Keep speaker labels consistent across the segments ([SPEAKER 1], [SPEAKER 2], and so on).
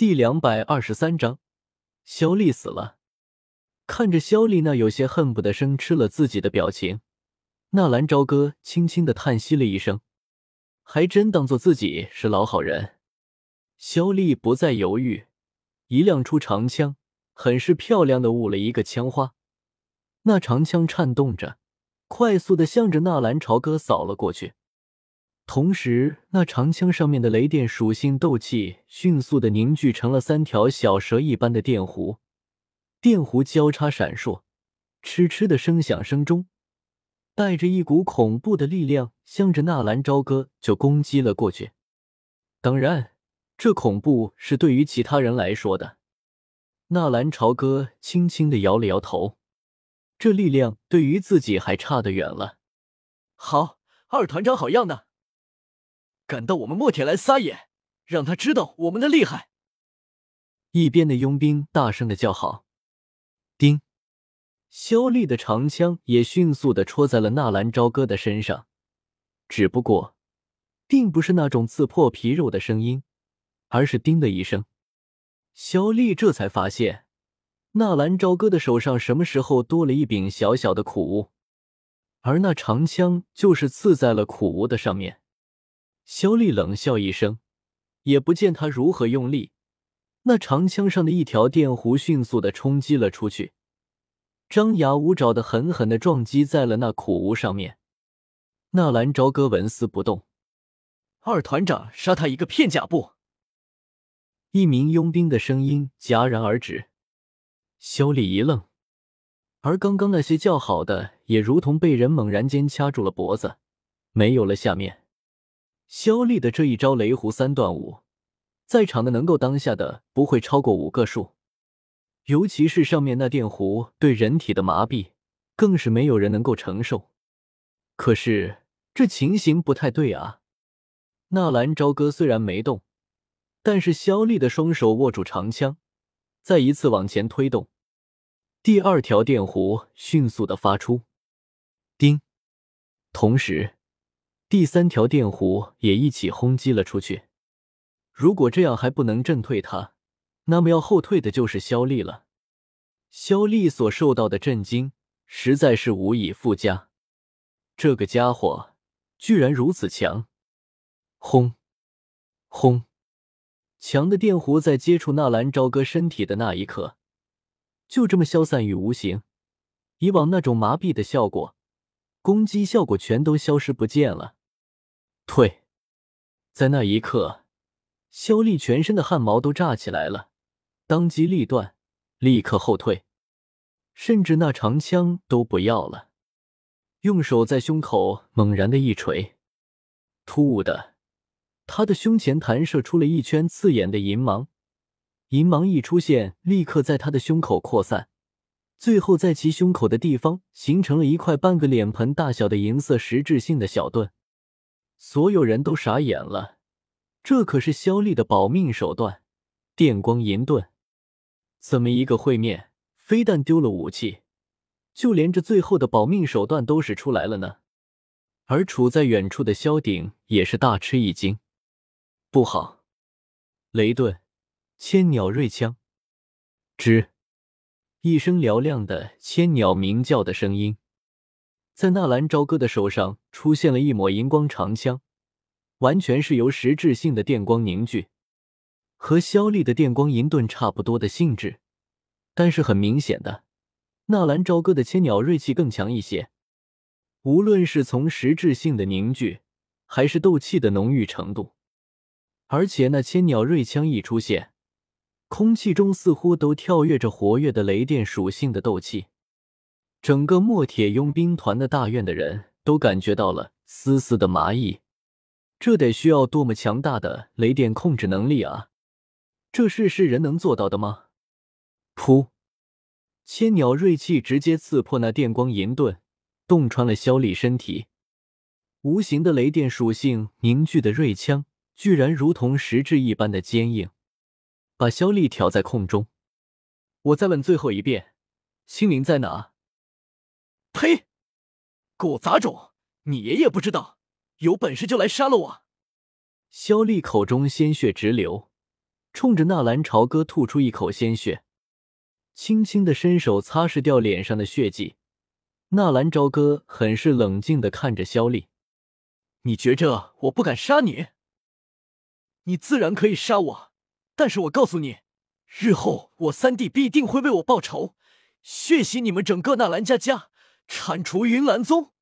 [SPEAKER 1] 第两百二十三章，肖丽死了。看着肖丽那有些恨不得生吃了自己的表情，纳兰朝歌轻轻的叹息了一声，还真当做自己是老好人。肖丽不再犹豫，一亮出长枪，很是漂亮的舞了一个枪花，那长枪颤动着，快速的向着纳兰朝歌扫了过去。同时，那长枪上面的雷电属性斗气迅速的凝聚成了三条小蛇一般的电弧，电弧交叉闪烁，嗤嗤的声响声中，带着一股恐怖的力量，向着纳兰朝歌就攻击了过去。当然，这恐怖是对于其他人来说的。纳兰朝歌轻轻的摇了摇头，这力量对于自己还差得远了。
[SPEAKER 2] 好，二团长好样的！敢到我们墨铁来撒野，让他知道我们的厉害！
[SPEAKER 1] 一边的佣兵大声的叫好。叮，肖丽的长枪也迅速的戳在了纳兰朝歌的身上，只不过，并不是那种刺破皮肉的声音，而是叮的一声。肖丽这才发现，纳兰朝歌的手上什么时候多了一柄小小的苦无，而那长枪就是刺在了苦无的上面。肖丽冷笑一声，也不见他如何用力，那长枪上的一条电弧迅速的冲击了出去，张牙舞爪的狠狠的撞击在了那苦无上面。纳兰朝歌纹丝不动，
[SPEAKER 2] 二团长杀他一个片甲不？
[SPEAKER 1] 一名佣兵的声音戛然而止。肖丽一愣，而刚刚那些叫好的也如同被人猛然间掐住了脖子，没有了下面。肖丽的这一招雷弧三段舞，在场的能够当下的不会超过五个数，尤其是上面那电弧对人体的麻痹，更是没有人能够承受。可是这情形不太对啊！纳兰朝歌虽然没动，但是肖丽的双手握住长枪，再一次往前推动，第二条电弧迅速的发出，叮，同时。第三条电弧也一起轰击了出去。如果这样还不能震退他，那么要后退的就是肖丽了。肖丽所受到的震惊实在是无以复加。这个家伙居然如此强！轰！轰！强的电弧在接触纳兰朝歌身体的那一刻，就这么消散于无形。以往那种麻痹的效果、攻击效果全都消失不见了。退，在那一刻，肖丽全身的汗毛都炸起来了，当机立断，立刻后退，甚至那长枪都不要了，用手在胸口猛然的一锤，突兀的，他的胸前弹射出了一圈刺眼的银芒，银芒一出现，立刻在他的胸口扩散，最后在其胸口的地方形成了一块半个脸盆大小的银色实质性的小盾。所有人都傻眼了，这可是萧丽的保命手段——电光银盾。怎么一个会面，非但丢了武器，就连这最后的保命手段都使出来了呢？而处在远处的萧鼎也是大吃一惊。不好！雷盾，千鸟锐枪！吱！一声嘹亮的千鸟鸣叫的声音。在纳兰朝歌的手上出现了一抹银光长枪，完全是由实质性的电光凝聚，和萧丽的电光银盾差不多的性质。但是很明显的，纳兰朝歌的千鸟锐气更强一些。无论是从实质性的凝聚，还是斗气的浓郁程度，而且那千鸟锐枪一出现，空气中似乎都跳跃着活跃的雷电属性的斗气。整个墨铁佣兵团的大院的人都感觉到了丝丝的麻意，这得需要多么强大的雷电控制能力啊！这事是人能做到的吗？噗！千鸟锐气直接刺破那电光银盾，洞穿了萧丽身体。无形的雷电属性凝聚的锐枪，居然如同实质一般的坚硬，把萧丽挑在空中。我再问最后一遍，青灵在哪？
[SPEAKER 2] 呸！狗杂种，你爷爷不知道，有本事就来杀了我！
[SPEAKER 1] 萧丽口中鲜血直流，冲着纳兰朝歌吐出一口鲜血，轻轻的伸手擦拭掉脸上的血迹。纳兰朝歌很是冷静的看着萧丽：“
[SPEAKER 2] 你觉着我不敢杀你？你自然可以杀我，但是我告诉你，日后我三弟必定会为我报仇，血洗你们整个纳兰家家，铲除云岚宗。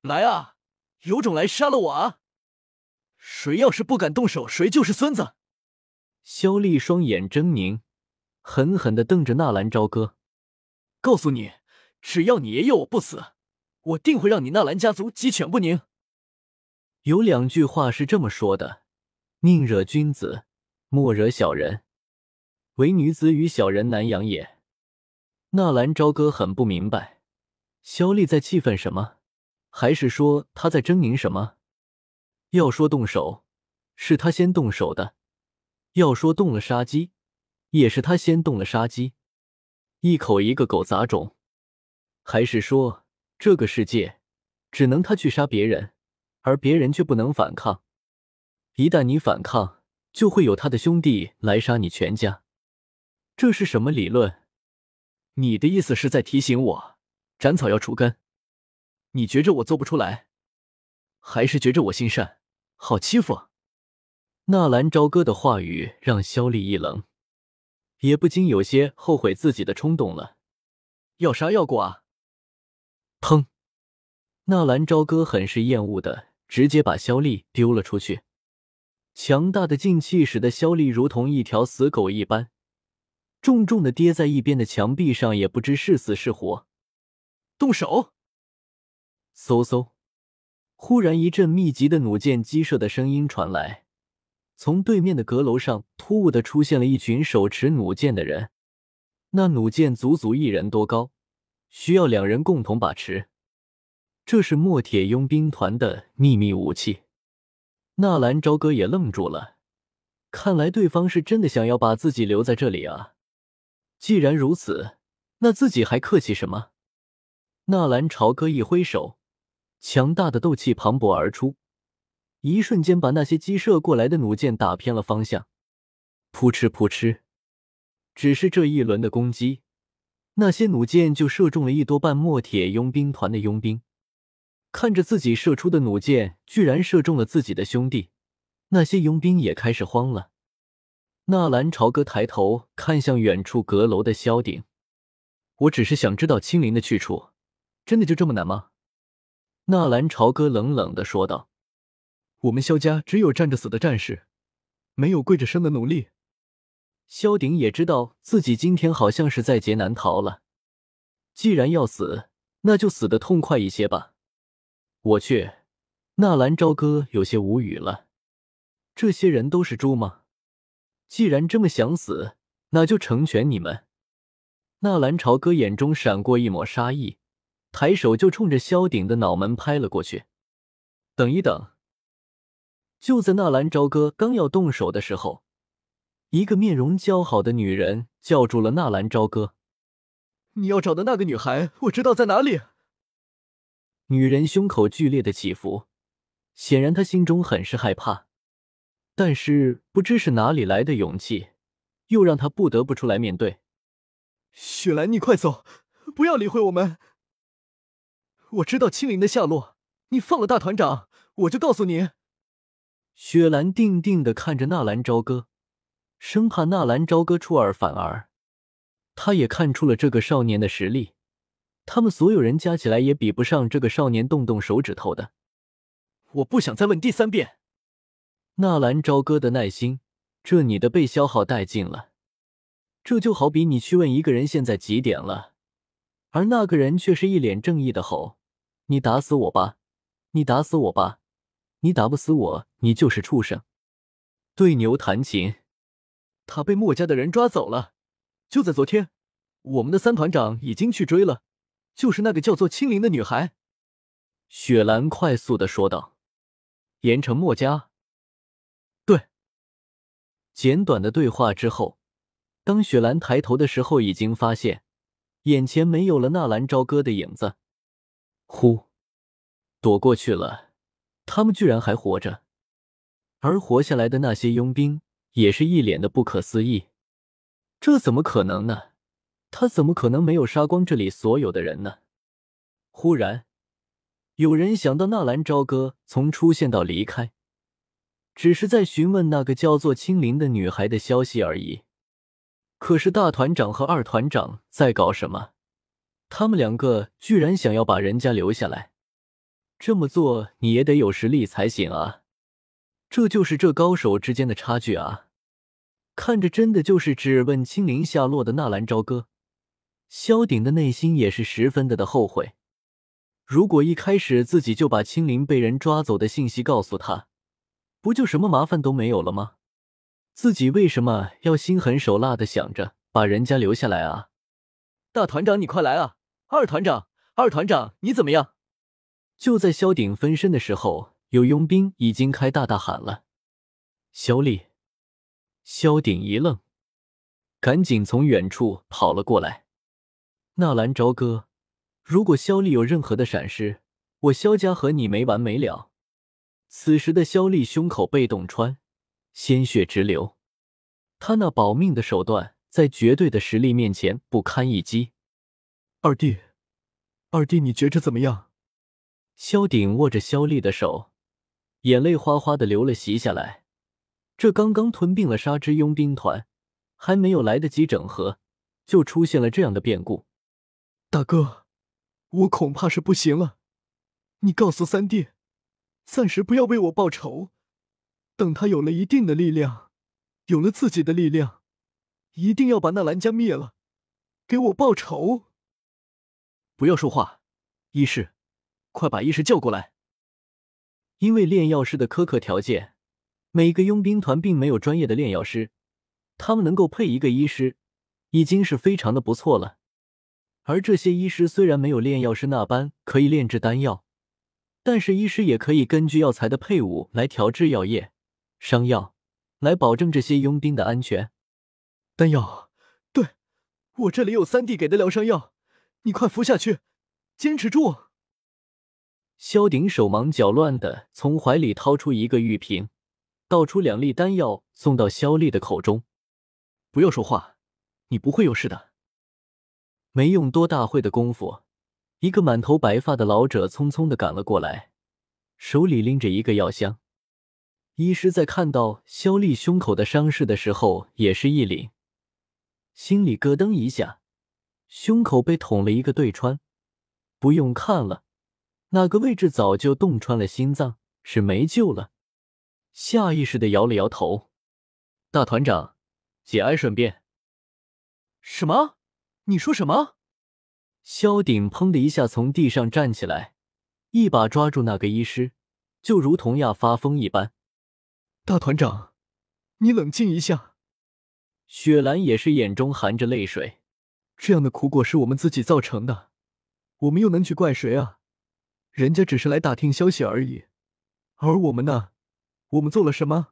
[SPEAKER 2] 来啊，有种来杀了我啊！谁要是不敢动手，谁就是孙子。”
[SPEAKER 1] 萧丽双眼狰狞，狠狠的瞪着纳兰朝歌，
[SPEAKER 2] 告诉你。只要你爷爷我不死，我定会让你纳兰家族鸡犬不宁。
[SPEAKER 1] 有两句话是这么说的：宁惹君子，莫惹小人。唯女子与小人难养也。纳兰朝歌很不明白，肖丽在气愤什么，还是说他在狰狞什么？要说动手，是他先动手的；要说动了杀机，也是他先动了杀机。一口一个狗杂种。还是说，这个世界只能他去杀别人，而别人却不能反抗？一旦你反抗，就会有他的兄弟来杀你全家。这是什么理论？
[SPEAKER 2] 你的意思是在提醒我，斩草要除根？你觉着我做不出来，还是觉着我心善，好欺负？
[SPEAKER 1] 纳兰朝歌的话语让萧丽一冷，也不禁有些后悔自己的冲动了。
[SPEAKER 2] 要杀要剐。
[SPEAKER 1] 砰！纳兰朝歌很是厌恶的，直接把萧丽丢了出去。强大的劲气使得萧丽如同一条死狗一般，重重的跌在一边的墙壁上，也不知是死是活。
[SPEAKER 2] 动手！
[SPEAKER 1] 嗖嗖！忽然一阵密集的弩箭击射的声音传来，从对面的阁楼上突兀的出现了一群手持弩箭的人，那弩箭足足一人多高。需要两人共同把持，这是墨铁佣兵团的秘密武器。纳兰朝歌也愣住了，看来对方是真的想要把自己留在这里啊！既然如此，那自己还客气什么？纳兰朝歌一挥手，强大的斗气磅礴而出，一瞬间把那些击射过来的弩箭打偏了方向。扑哧扑哧，只是这一轮的攻击。那些弩箭就射中了一多半墨铁佣兵团的佣兵，看着自己射出的弩箭居然射中了自己的兄弟，那些佣兵也开始慌了。纳兰朝歌抬头看向远处阁楼的萧鼎：“我只是想知道青灵的去处，真的就这么难吗？”纳兰朝歌冷冷的说道：“
[SPEAKER 2] 我们萧家只有站着死的战士，没有跪着生的奴隶。”
[SPEAKER 1] 萧鼎也知道自己今天好像是在劫难逃了。既然要死，那就死的痛快一些吧。我去，纳兰朝歌有些无语了。这些人都是猪吗？既然这么想死，那就成全你们。纳兰朝歌眼中闪过一抹杀意，抬手就冲着萧鼎的脑门拍了过去。等一等！就在纳兰朝歌刚要动手的时候。一个面容姣好的女人叫住了纳兰朝歌：“
[SPEAKER 2] 你要找的那个女孩，我知道在哪里。”
[SPEAKER 1] 女人胸口剧烈的起伏，显然她心中很是害怕，但是不知是哪里来的勇气，又让她不得不出来面对。
[SPEAKER 2] 雪兰，你快走，不要理会我们。我知道青灵的下落，你放了大团长，我就告诉你。
[SPEAKER 1] 雪兰定定的看着纳兰朝歌。生怕纳兰朝歌出尔反尔，他也看出了这个少年的实力，他们所有人加起来也比不上这个少年动动手指头的。
[SPEAKER 2] 我不想再问第三遍。
[SPEAKER 1] 纳兰朝歌的耐心，这你的被消耗殆尽了。这就好比你去问一个人现在几点了，而那个人却是一脸正义的吼：“你打死我吧，你打死我吧，你打不死我，你就是畜生。”对牛弹琴。
[SPEAKER 2] 他被墨家的人抓走了，就在昨天，我们的三团长已经去追了，就是那个叫做青灵的女孩。
[SPEAKER 1] 雪兰快速的说道：“盐城墨家。”
[SPEAKER 2] 对。
[SPEAKER 1] 简短的对话之后，当雪兰抬头的时候，已经发现眼前没有了纳兰朝歌的影子。呼，躲过去了，他们居然还活着，而活下来的那些佣兵。也是一脸的不可思议。这怎么可能呢？他怎么可能没有杀光这里所有的人呢？忽然，有人想到纳兰朝歌从出现到离开，只是在询问那个叫做青灵的女孩的消息而已。可是大团长和二团长在搞什么？他们两个居然想要把人家留下来，这么做你也得有实力才行啊！这就是这高手之间的差距啊！看着真的就是只问青灵下落的纳兰朝歌，萧鼎的内心也是十分的的后悔。如果一开始自己就把青灵被人抓走的信息告诉他，不就什么麻烦都没有了吗？自己为什么要心狠手辣的想着把人家留下来啊？
[SPEAKER 2] 大团长，你快来啊！二团长，二团长，你怎么样？
[SPEAKER 1] 就在萧鼎分身的时候，有佣兵已经开大大喊了：“萧丽！”萧鼎一愣，赶紧从远处跑了过来。纳兰朝歌，如果萧丽有任何的闪失，我萧家和你没完没了。此时的萧丽胸口被洞穿，鲜血直流，他那保命的手段在绝对的实力面前不堪一击。
[SPEAKER 2] 二弟，二弟，你觉着怎么样？
[SPEAKER 1] 萧鼎握着萧丽的手，眼泪哗哗的流了袭下来。这刚刚吞并了沙之佣兵团，还没有来得及整合，就出现了这样的变故。
[SPEAKER 2] 大哥，我恐怕是不行了。你告诉三弟，暂时不要为我报仇，等他有了一定的力量，有了自己的力量，一定要把那兰家灭了，给我报仇。不要说话，医师，快把医师叫过来。
[SPEAKER 1] 因为炼药师的苛刻条件。每个佣兵团并没有专业的炼药师，他们能够配一个医师，已经是非常的不错了。而这些医师虽然没有炼药师那般可以炼制丹药，但是医师也可以根据药材的配伍来调制药液、伤药，来保证这些佣兵的安全。
[SPEAKER 2] 丹药，对我这里有三弟给的疗伤药，你快扶下去，坚持住。
[SPEAKER 1] 萧鼎手忙脚乱的从怀里掏出一个玉瓶。倒出两粒丹药，送到萧丽的口中。
[SPEAKER 2] 不要说话，你不会有事的。
[SPEAKER 1] 没用多大会的功夫，一个满头白发的老者匆匆的赶了过来，手里拎着一个药箱。医师在看到萧丽胸口的伤势的时候，也是一凛，心里咯噔一下，胸口被捅了一个对穿。不用看了，那个位置早就洞穿了心脏，是没救了。下意识的摇了摇头，
[SPEAKER 2] 大团长，节哀顺变。什么？你说什么？
[SPEAKER 1] 萧鼎砰的一下从地上站起来，一把抓住那个医师，就如同要发疯一般。
[SPEAKER 2] 大团长，你冷静一下。
[SPEAKER 1] 雪兰也是眼中含着泪水，
[SPEAKER 2] 这样的苦果是我们自己造成的，我们又能去怪谁啊？人家只是来打听消息而已，而我们呢？我们做了什么？